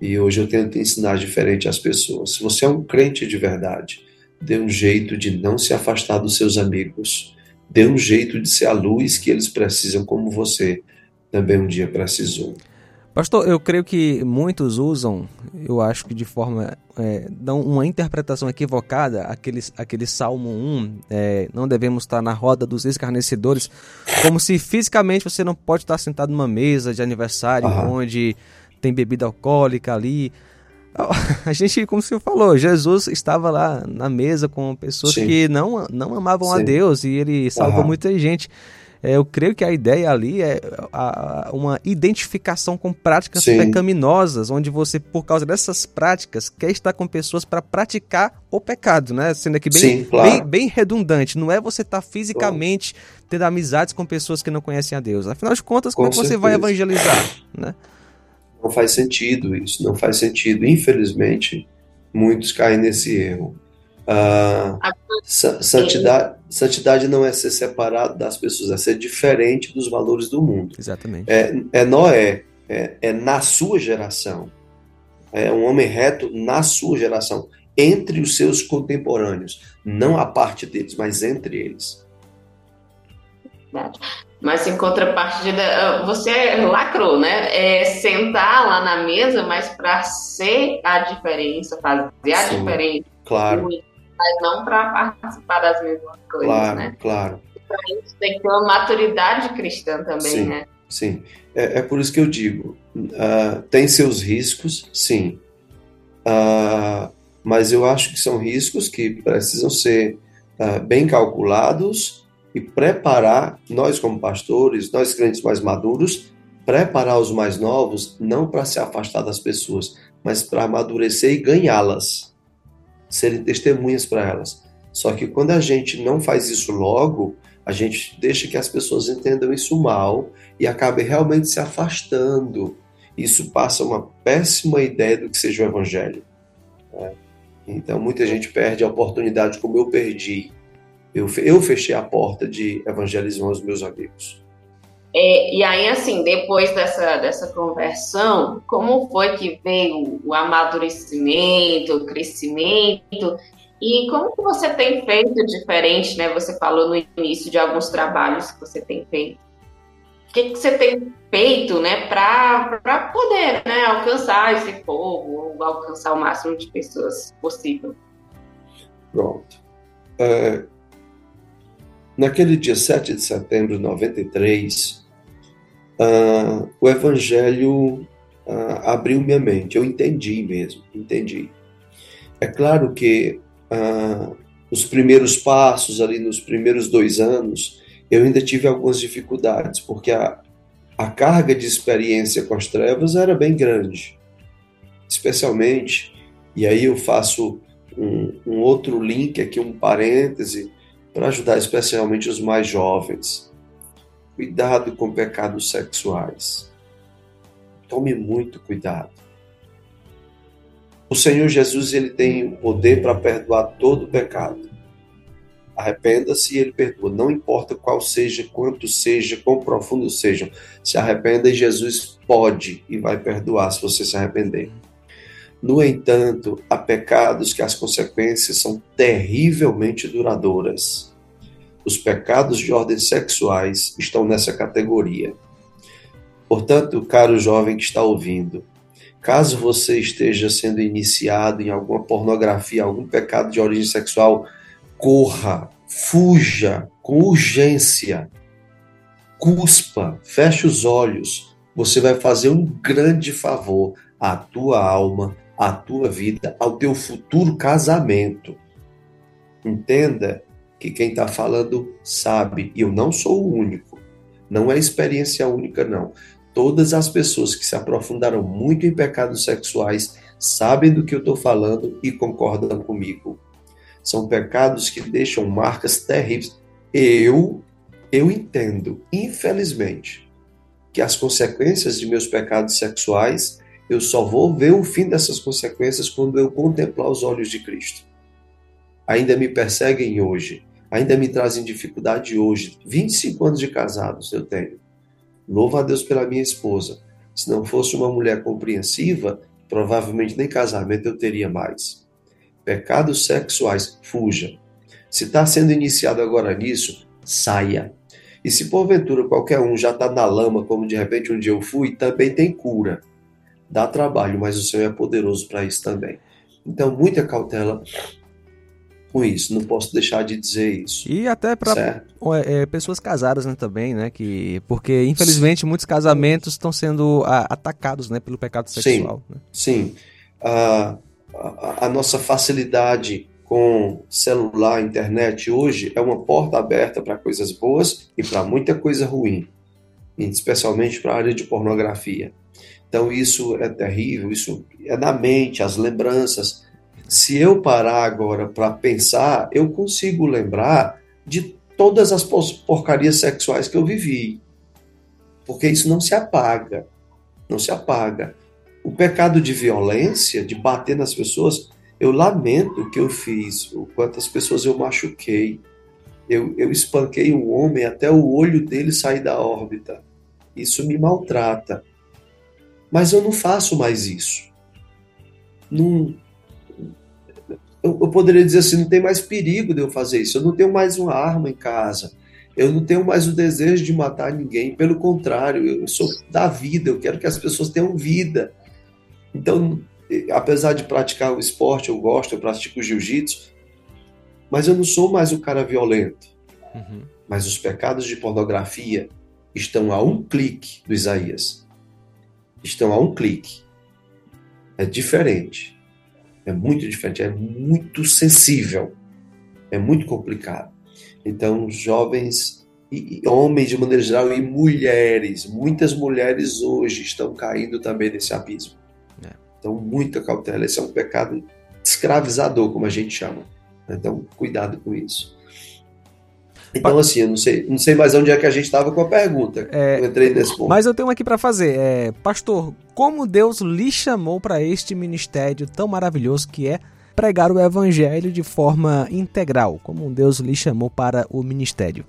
E hoje eu tento ensinar diferente às pessoas. Se você é um crente de verdade, dê um jeito de não se afastar dos seus amigos. Dê um jeito de ser a luz que eles precisam, como você também um dia precisou. Pastor, eu creio que muitos usam, eu acho que de forma. É, dão uma interpretação equivocada, aquele, aquele Salmo 1, é, não devemos estar na roda dos escarnecedores, como se fisicamente você não pode estar sentado numa mesa de aniversário uhum. onde tem bebida alcoólica ali. A gente, como você falou, Jesus estava lá na mesa com pessoas Sim. que não, não amavam Sim. a Deus e ele salvou uhum. muita gente. É, eu creio que a ideia ali é a, a, uma identificação com práticas Sim. pecaminosas, onde você, por causa dessas práticas, quer estar com pessoas para praticar o pecado, né? Sendo aqui bem, Sim, claro. bem, bem, redundante. Não é você estar tá fisicamente tendo amizades com pessoas que não conhecem a Deus. Afinal de contas, como é que você vai evangelizar, né? Não faz sentido isso, não faz sentido. Infelizmente, Muitos caem nesse erro. Ah, santidade, santidade não é ser separado das pessoas, é ser diferente dos valores do mundo. Exatamente. É, é Noé, é, é na sua geração. É um homem reto na sua geração, entre os seus contemporâneos, não a parte deles, mas entre eles. Mas em contrapartida, você lacrou, né? É sentar lá na mesa, mas para ser a diferença, fazer a Sim, diferença. Claro mas não para participar das mesmas coisas, claro, né? Claro, Para isso tem que ter uma maturidade cristã também, sim, né? Sim, é, é, por isso que eu digo, uh, tem seus riscos, sim, uh, mas eu acho que são riscos que precisam ser uh, bem calculados e preparar, nós como pastores, nós crentes mais maduros, preparar os mais novos, não para se afastar das pessoas, mas para amadurecer e ganhá-las serem testemunhas para elas. Só que quando a gente não faz isso logo, a gente deixa que as pessoas entendam isso mal e acabem realmente se afastando. Isso passa uma péssima ideia do que seja o evangelho. Né? Então muita gente perde a oportunidade como eu perdi. Eu, eu fechei a porta de evangelizar os meus amigos. É, e aí, assim, depois dessa, dessa conversão, como foi que veio o amadurecimento, o crescimento? E como que você tem feito diferente, né? Você falou no início de alguns trabalhos que você tem feito. O que, que você tem feito, né, para poder né, alcançar esse povo, ou alcançar o máximo de pessoas possível? Pronto. É, naquele dia 7 de setembro de 93, uh, o Evangelho uh, abriu minha mente. Eu entendi mesmo, entendi. É claro que uh, os primeiros passos, ali nos primeiros dois anos, eu ainda tive algumas dificuldades, porque a, a carga de experiência com as trevas era bem grande. Especialmente, e aí eu faço um, um outro link aqui, um parêntese, para ajudar especialmente os mais jovens. Cuidado com pecados sexuais. Tome muito cuidado. O Senhor Jesus ele tem o poder para perdoar todo pecado. Arrependa-se e ele perdoa. Não importa qual seja, quanto seja, quão profundo seja. Se arrependa e Jesus pode e vai perdoar se você se arrepender. No entanto, há pecados que as consequências são terrivelmente duradouras. Os pecados de ordem sexuais estão nessa categoria. Portanto, caro jovem que está ouvindo, caso você esteja sendo iniciado em alguma pornografia, algum pecado de origem sexual, corra, fuja com urgência, cuspa, feche os olhos. Você vai fazer um grande favor à tua alma, à tua vida, ao teu futuro casamento. Entenda que quem está falando sabe, e eu não sou o único. Não é experiência única, não. Todas as pessoas que se aprofundaram muito em pecados sexuais sabem do que eu estou falando e concordam comigo. São pecados que deixam marcas terríveis. Eu, eu entendo, infelizmente, que as consequências de meus pecados sexuais, eu só vou ver o fim dessas consequências quando eu contemplar os olhos de Cristo. Ainda me perseguem hoje, ainda me trazem dificuldade hoje. 25 anos de casados eu tenho. Louvo a Deus pela minha esposa. Se não fosse uma mulher compreensiva, provavelmente nem casamento eu teria mais. Pecados sexuais, fuja. Se está sendo iniciado agora nisso, saia. E se porventura qualquer um já está na lama, como de repente um dia eu fui, também tem cura. Dá trabalho, mas o Senhor é poderoso para isso também. Então, muita cautela, com isso, não posso deixar de dizer isso. E até para é, pessoas casadas né, também, né? Que, porque, infelizmente, sim. muitos casamentos estão sendo a, atacados né, pelo pecado sexual. Sim, né? sim. A, a, a, nossa facilidade com celular, internet hoje é uma porta aberta para coisas boas e para muita coisa ruim, especialmente para a área de pornografia. Então, isso é terrível, isso é na mente, as lembranças, se eu parar agora para pensar, eu consigo lembrar de todas as porcarias sexuais que eu vivi. Porque isso não se apaga. Não se apaga. O pecado de violência, de bater nas pessoas, Eu lamento o que eu fiz, o quantas pessoas eu machuquei. Eu, eu espanquei um homem até o olho dele sair da órbita. Isso me maltrata. Mas eu não faço mais isso. Não, eu, eu poderia dizer assim: não tem mais perigo de eu fazer isso. Eu não tenho mais uma arma em casa. Eu não tenho mais o desejo de matar ninguém. Pelo contrário, eu sou da vida. Eu quero que as pessoas tenham vida. Então, apesar de praticar o esporte, eu gosto, eu pratico jiu-jitsu, mas eu não sou mais o cara violento. Uhum. Mas os pecados de pornografia estão a um clique do Isaías. Estão a um clique. É diferente. É muito diferente. É muito sensível. É muito complicado. Então, jovens e homens de maneira geral e mulheres, muitas mulheres hoje estão caindo também nesse abismo. É. Então, muita cautela. Esse é um pecado escravizador, como a gente chama. Então, cuidado com isso. Então, assim, eu não sei, não sei mais onde é que a gente estava com a pergunta. É, eu entrei nesse ponto. Mas eu tenho aqui para fazer. É, pastor, como Deus lhe chamou para este ministério tão maravilhoso que é pregar o evangelho de forma integral? Como Deus lhe chamou para o ministério?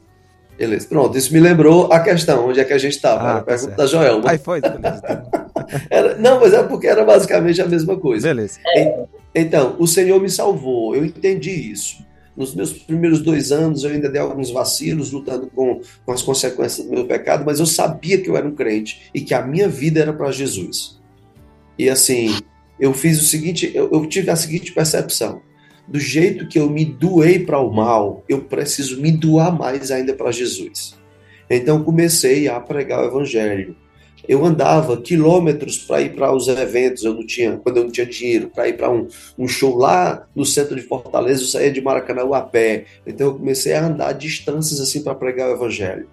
Beleza, pronto, isso me lembrou a questão, onde é que a gente estava, ah, a tá pergunta certo. da Joel. Aí foi, beleza. Então. era, não, mas é porque era basicamente a mesma coisa. Beleza. Então, o Senhor me salvou, eu entendi isso. Nos meus primeiros dois anos eu ainda dei alguns vacilos, lutando com, com as consequências do meu pecado, mas eu sabia que eu era um crente e que a minha vida era para Jesus. E assim, eu fiz o seguinte, eu, eu tive a seguinte percepção: do jeito que eu me doei para o mal, eu preciso me doar mais ainda para Jesus. Então comecei a pregar o evangelho eu andava quilômetros para ir para os eventos, eu não tinha, quando eu não tinha dinheiro, para ir para um, um show lá no centro de Fortaleza, eu saía de Maracanã a pé. Então eu comecei a andar distâncias assim para pregar o evangelho.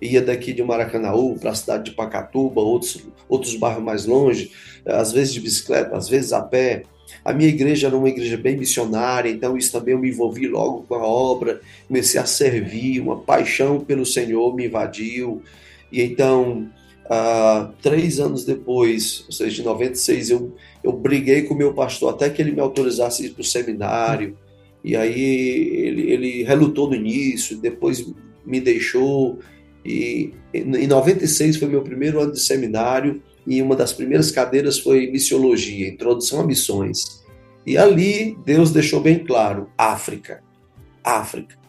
Ia daqui de Maracanaú para a cidade de Pacatuba, outros, outros bairros mais longe, às vezes de bicicleta, às vezes a pé. A minha igreja era uma igreja bem missionária, então isso também eu me envolvi logo com a obra, comecei a servir, uma paixão pelo Senhor me invadiu. E então ah, três anos depois, ou seja, de 96, eu, eu briguei com o meu pastor até que ele me autorizasse ir para o seminário. E aí ele, ele relutou no início, depois me deixou. E em 96 foi meu primeiro ano de seminário e uma das primeiras cadeiras foi missiologia, introdução a missões. E ali Deus deixou bem claro: África. África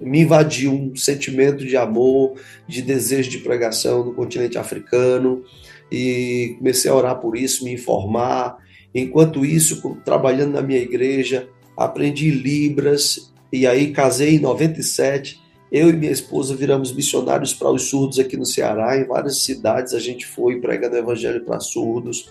me invadiu um sentimento de amor, de desejo de pregação no continente africano e comecei a orar por isso, me informar. Enquanto isso, trabalhando na minha igreja, aprendi Libras e aí casei em 97. Eu e minha esposa viramos missionários para os surdos aqui no Ceará, em várias cidades a gente foi pregando o evangelho para surdos.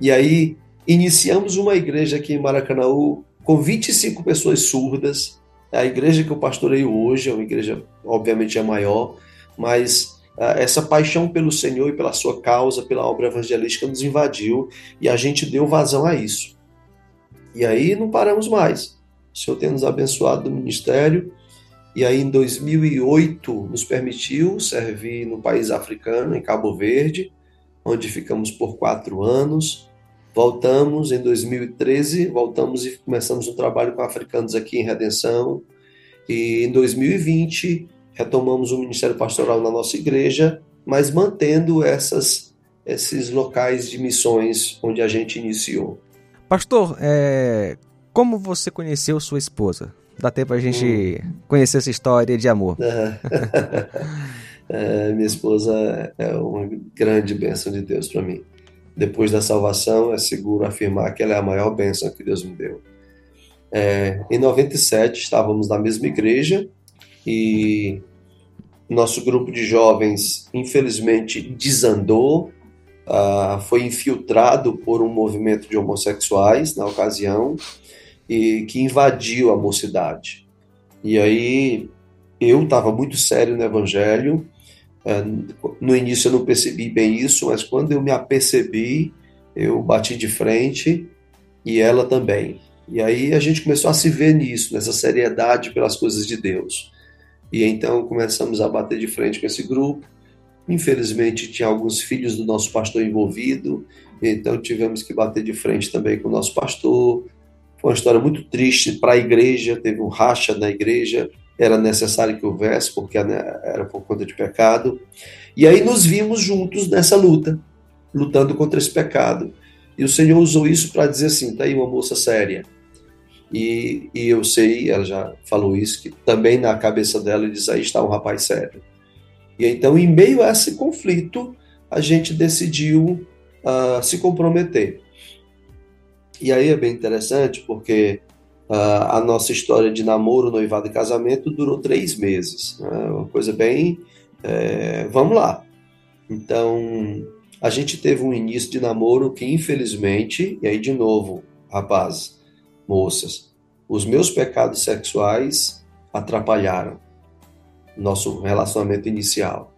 E aí iniciamos uma igreja aqui em Maracanãú com 25 pessoas surdas a igreja que eu pastoreio hoje é uma igreja, obviamente, é maior, mas uh, essa paixão pelo Senhor e pela sua causa, pela obra evangelística, nos invadiu e a gente deu vazão a isso. E aí não paramos mais. O Senhor tem nos abençoado no ministério. E aí, em 2008, nos permitiu servir no país africano, em Cabo Verde, onde ficamos por quatro anos. Voltamos em 2013, voltamos e começamos um trabalho com africanos aqui em Redenção. E em 2020 retomamos o ministério pastoral na nossa igreja, mas mantendo essas, esses locais de missões onde a gente iniciou. Pastor, é... como você conheceu sua esposa? Dá tempo a gente hum. conhecer essa história de amor. é, minha esposa é uma grande bênção de Deus para mim depois da salvação, é seguro afirmar que ela é a maior bênção que Deus me deu. É, em 97, estávamos na mesma igreja e nosso grupo de jovens, infelizmente, desandou, uh, foi infiltrado por um movimento de homossexuais na ocasião e que invadiu a mocidade. E aí eu estava muito sério no evangelho no início eu não percebi bem isso, mas quando eu me apercebi, eu bati de frente e ela também. E aí a gente começou a se ver nisso, nessa seriedade pelas coisas de Deus. E então começamos a bater de frente com esse grupo. Infelizmente tinha alguns filhos do nosso pastor envolvido, então tivemos que bater de frente também com o nosso pastor. Foi uma história muito triste para a igreja, teve um racha na igreja, era necessário que houvesse, porque né, era por conta de pecado. E aí nos vimos juntos nessa luta, lutando contra esse pecado. E o Senhor usou isso para dizer assim: tá aí uma moça séria. E, e eu sei, ela já falou isso, que também na cabeça dela ele diz: aí está um rapaz sério. E então, em meio a esse conflito, a gente decidiu uh, se comprometer. E aí é bem interessante porque uh, a nossa história de namoro, noivado e casamento durou três meses. Né? Uma coisa bem. É, vamos lá. Então, a gente teve um início de namoro que, infelizmente, e aí de novo, rapazes, moças, os meus pecados sexuais atrapalharam nosso relacionamento inicial.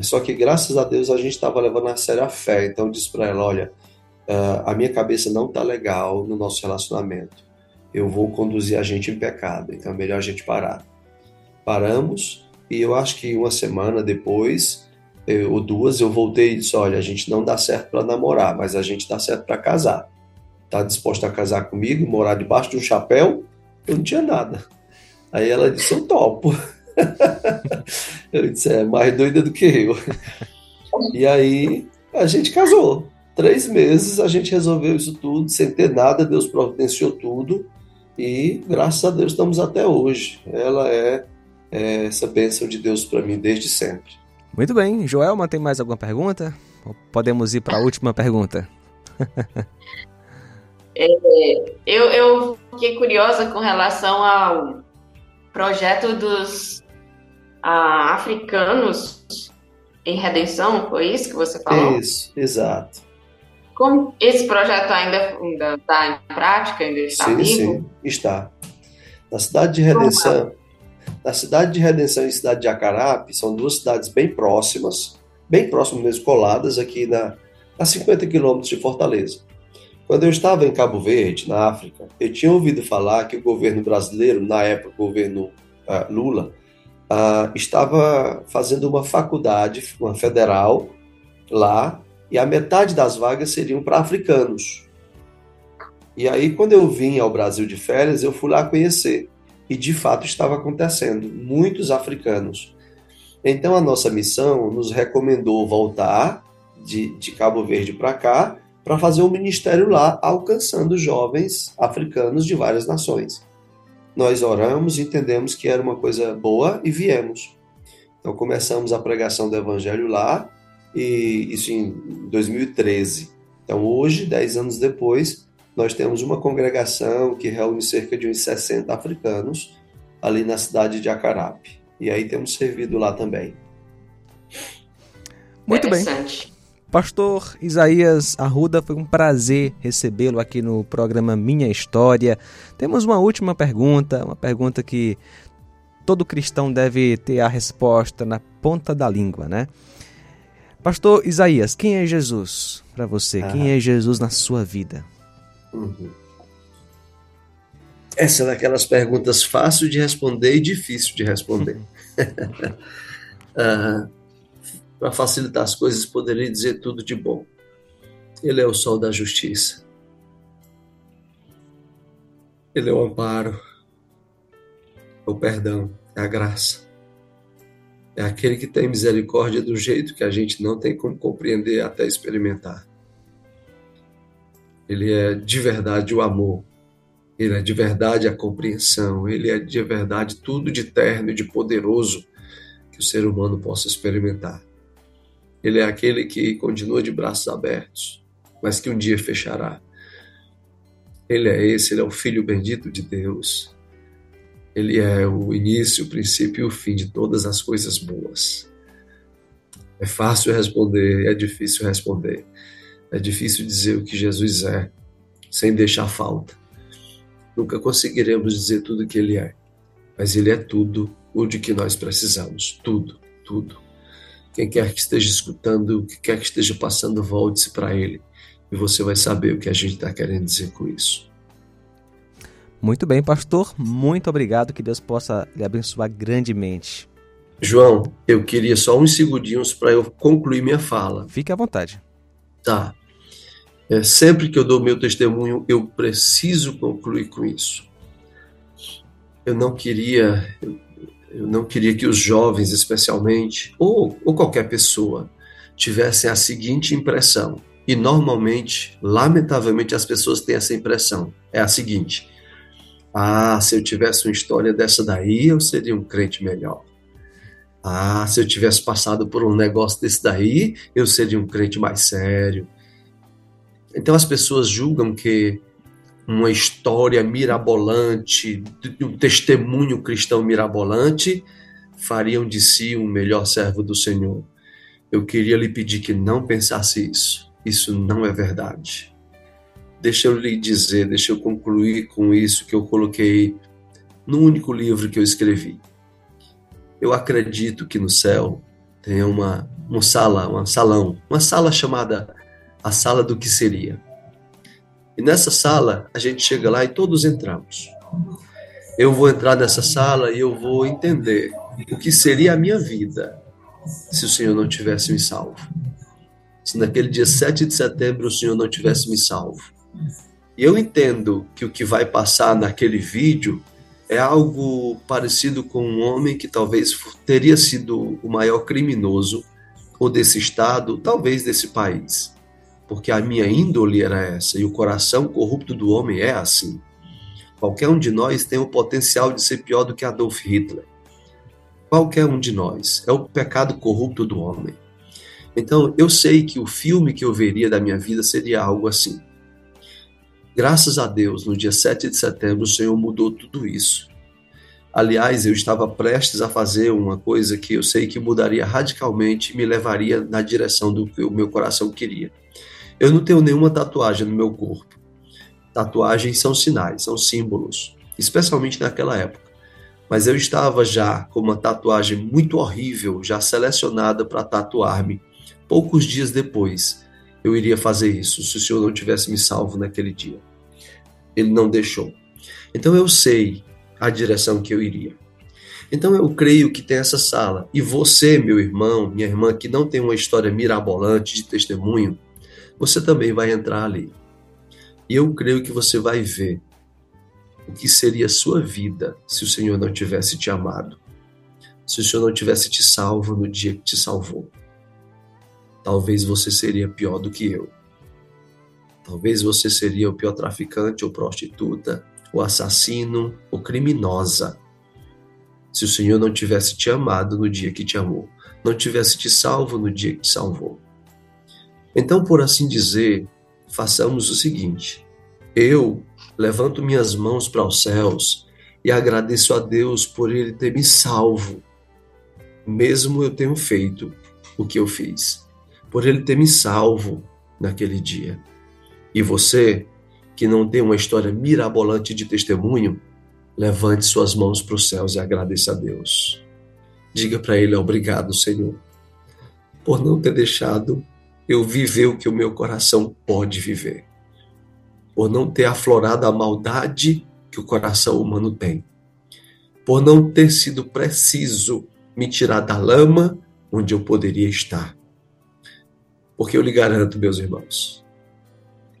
Só que, graças a Deus, a gente estava levando a sério a fé. Então, eu disse para ela: olha, uh, a minha cabeça não está legal no nosso relacionamento. Eu vou conduzir a gente em pecado, então é melhor a gente parar. Paramos e eu acho que uma semana depois, eu, ou duas, eu voltei e disse: olha, a gente não dá certo para namorar, mas a gente dá certo para casar. Está disposta a casar comigo, morar debaixo de um chapéu? Eu não tinha nada. Aí ela disse: eu topo. eu disse: é mais doida do que eu. E aí a gente casou. Três meses a gente resolveu isso tudo, sem ter nada, Deus providenciou tudo e graças a Deus estamos até hoje. Ela é, é essa bênção de Deus para mim desde sempre. Muito bem. Joelma, tem mais alguma pergunta? Podemos ir para a última pergunta. é, eu, eu fiquei curiosa com relação ao projeto dos ah, africanos em redenção, foi isso que você falou? Isso, exato. Como esse projeto ainda está em prática, ainda está sim, vivo? Sim, está. Na cidade de Redenção, na cidade de Redenção e cidade de Acarape, são duas cidades bem próximas, bem próximas mesmo, coladas aqui na, a 50 quilômetros de Fortaleza. Quando eu estava em Cabo Verde, na África, eu tinha ouvido falar que o governo brasileiro, na época o governo uh, Lula, uh, estava fazendo uma faculdade, uma federal, lá e a metade das vagas seriam para africanos. E aí, quando eu vim ao Brasil de férias, eu fui lá conhecer. E de fato estava acontecendo, muitos africanos. Então a nossa missão nos recomendou voltar de, de Cabo Verde para cá para fazer um ministério lá, alcançando jovens africanos de várias nações. Nós oramos, entendemos que era uma coisa boa e viemos. Então começamos a pregação do evangelho lá e isso em 2013. Então, hoje, 10 anos depois, nós temos uma congregação que reúne cerca de uns 60 africanos ali na cidade de Acarape. E aí temos servido lá também. Muito bem. Pastor Isaías Arruda, foi um prazer recebê-lo aqui no programa Minha História. Temos uma última pergunta, uma pergunta que todo cristão deve ter a resposta na ponta da língua, né? Pastor Isaías, quem é Jesus para você? Ah. Quem é Jesus na sua vida? Uhum. Essa é daquelas perguntas fácil de responder e difícil de responder. ah, para facilitar as coisas, poderia dizer tudo de bom. Ele é o sol da justiça. Ele é o amparo, é o perdão, é a graça é aquele que tem misericórdia do jeito que a gente não tem como compreender até experimentar. Ele é de verdade o amor, ele é de verdade a compreensão, ele é de verdade tudo de terno e de poderoso que o ser humano possa experimentar. Ele é aquele que continua de braços abertos, mas que um dia fechará. Ele é esse, ele é o Filho bendito de Deus, ele é o início, o princípio e o fim de todas as coisas boas. É fácil responder, é difícil responder. É difícil dizer o que Jesus é, sem deixar falta. Nunca conseguiremos dizer tudo o que Ele é, mas Ele é tudo o de que nós precisamos. Tudo, tudo. Quem quer que esteja escutando, o que quer que esteja passando, volte-se para Ele e você vai saber o que a gente está querendo dizer com isso. Muito bem, pastor. Muito obrigado. Que Deus possa lhe abençoar grandemente. João, eu queria só uns segundinhos para eu concluir minha fala. Fique à vontade. Tá. É, sempre que eu dou meu testemunho, eu preciso concluir com isso. Eu não queria, eu, eu não queria que os jovens, especialmente, ou, ou qualquer pessoa, tivessem a seguinte impressão. E normalmente, lamentavelmente, as pessoas têm essa impressão. É a seguinte: ah, se eu tivesse uma história dessa daí, eu seria um crente melhor. Ah, se eu tivesse passado por um negócio desse daí, eu seria um crente mais sério. Então as pessoas julgam que uma história mirabolante, um testemunho cristão mirabolante, fariam de si um melhor servo do Senhor. Eu queria lhe pedir que não pensasse isso. Isso não é verdade. Deixa eu lhe dizer, deixa eu concluir com isso que eu coloquei no único livro que eu escrevi. Eu acredito que no céu tem uma, uma sala, um salão, uma sala chamada a sala do que seria. E nessa sala a gente chega lá e todos entramos. Eu vou entrar nessa sala e eu vou entender o que seria a minha vida se o Senhor não tivesse me salvo. Se naquele dia 7 de setembro o Senhor não tivesse me salvo. Eu entendo que o que vai passar naquele vídeo é algo parecido com um homem que talvez teria sido o maior criminoso ou desse estado, talvez desse país porque a minha índole era essa e o coração corrupto do homem é assim. Qualquer um de nós tem o potencial de ser pior do que Adolf Hitler. Qualquer um de nós. É o pecado corrupto do homem. Então, eu sei que o filme que eu veria da minha vida seria algo assim. Graças a Deus, no dia 7 de setembro, o Senhor mudou tudo isso. Aliás, eu estava prestes a fazer uma coisa que eu sei que mudaria radicalmente e me levaria na direção do que o meu coração queria. Eu não tenho nenhuma tatuagem no meu corpo. Tatuagens são sinais, são símbolos, especialmente naquela época. Mas eu estava já com uma tatuagem muito horrível, já selecionada para tatuar-me. Poucos dias depois, eu iria fazer isso, se o Senhor não tivesse me salvo naquele dia. Ele não deixou. Então eu sei a direção que eu iria. Então eu creio que tem essa sala. E você, meu irmão, minha irmã, que não tem uma história mirabolante de testemunho, você também vai entrar ali. E eu creio que você vai ver o que seria a sua vida se o Senhor não tivesse te amado, se o Senhor não tivesse te salvo no dia que te salvou. Talvez você seria pior do que eu. Talvez você seria o pior traficante ou prostituta, o assassino ou criminosa. Se o Senhor não tivesse te amado no dia que te amou, não tivesse te salvo no dia que te salvou. Então, por assim dizer, façamos o seguinte: eu levanto minhas mãos para os céus e agradeço a Deus por Ele ter me salvo, mesmo eu tenho feito o que eu fiz, por Ele ter me salvo naquele dia. E você, que não tem uma história mirabolante de testemunho, levante suas mãos para os céus e agradeça a Deus. Diga para Ele: Obrigado, Senhor, por não ter deixado eu viver o que o meu coração pode viver, por não ter aflorado a maldade que o coração humano tem, por não ter sido preciso me tirar da lama onde eu poderia estar. Porque eu lhe garanto, meus irmãos,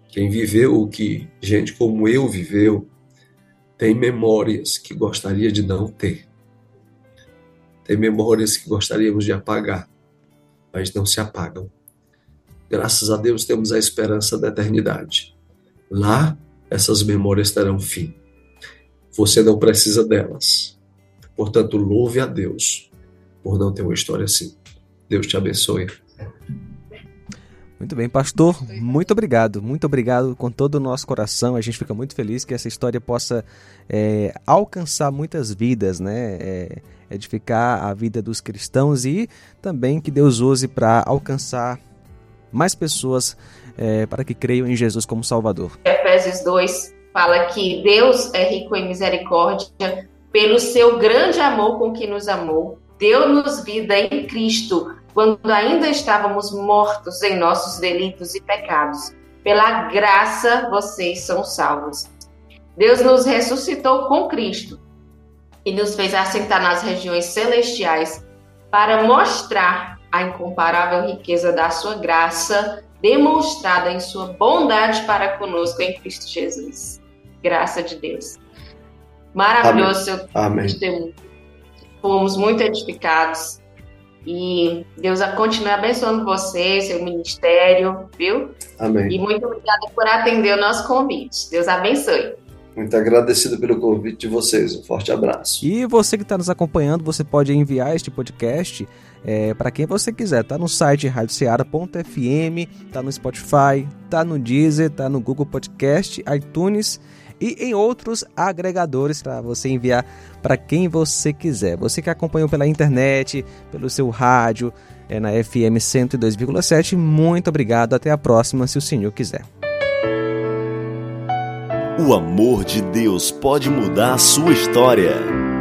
quem viveu o que gente como eu viveu, tem memórias que gostaria de não ter. Tem memórias que gostaríamos de apagar, mas não se apagam. Graças a Deus temos a esperança da eternidade. Lá, essas memórias terão fim. Você não precisa delas. Portanto, louve a Deus por não ter uma história assim. Deus te abençoe. Muito bem, pastor, muito obrigado, muito obrigado com todo o nosso coração. A gente fica muito feliz que essa história possa é, alcançar muitas vidas, né? É, edificar a vida dos cristãos e também que Deus use para alcançar mais pessoas é, para que creiam em Jesus como Salvador. Efésios 2 fala que Deus é rico em misericórdia pelo seu grande amor com que nos amou. Deu-nos vida em Cristo quando ainda estávamos mortos em nossos delitos e pecados. Pela graça vocês são salvos. Deus nos ressuscitou com Cristo e nos fez assentar nas regiões celestiais para mostrar a incomparável riqueza da sua graça, demonstrada em sua bondade para conosco em Cristo Jesus. Graça de Deus. Maravilhoso seu testemunho. Fomos muito edificados. E Deus continue abençoando você, seu ministério, viu? Amém. E muito obrigada por atender o nosso convite. Deus abençoe. Muito agradecido pelo convite de vocês. Um forte abraço. E você que está nos acompanhando, você pode enviar este podcast é, para quem você quiser. Tá no site radioceara.fm, tá no Spotify, tá no Deezer, tá no Google Podcast, iTunes e em outros agregadores para você enviar para quem você quiser. Você que acompanhou pela internet, pelo seu rádio, é na FM 102,7, muito obrigado. Até a próxima, se o senhor quiser. O amor de Deus pode mudar a sua história.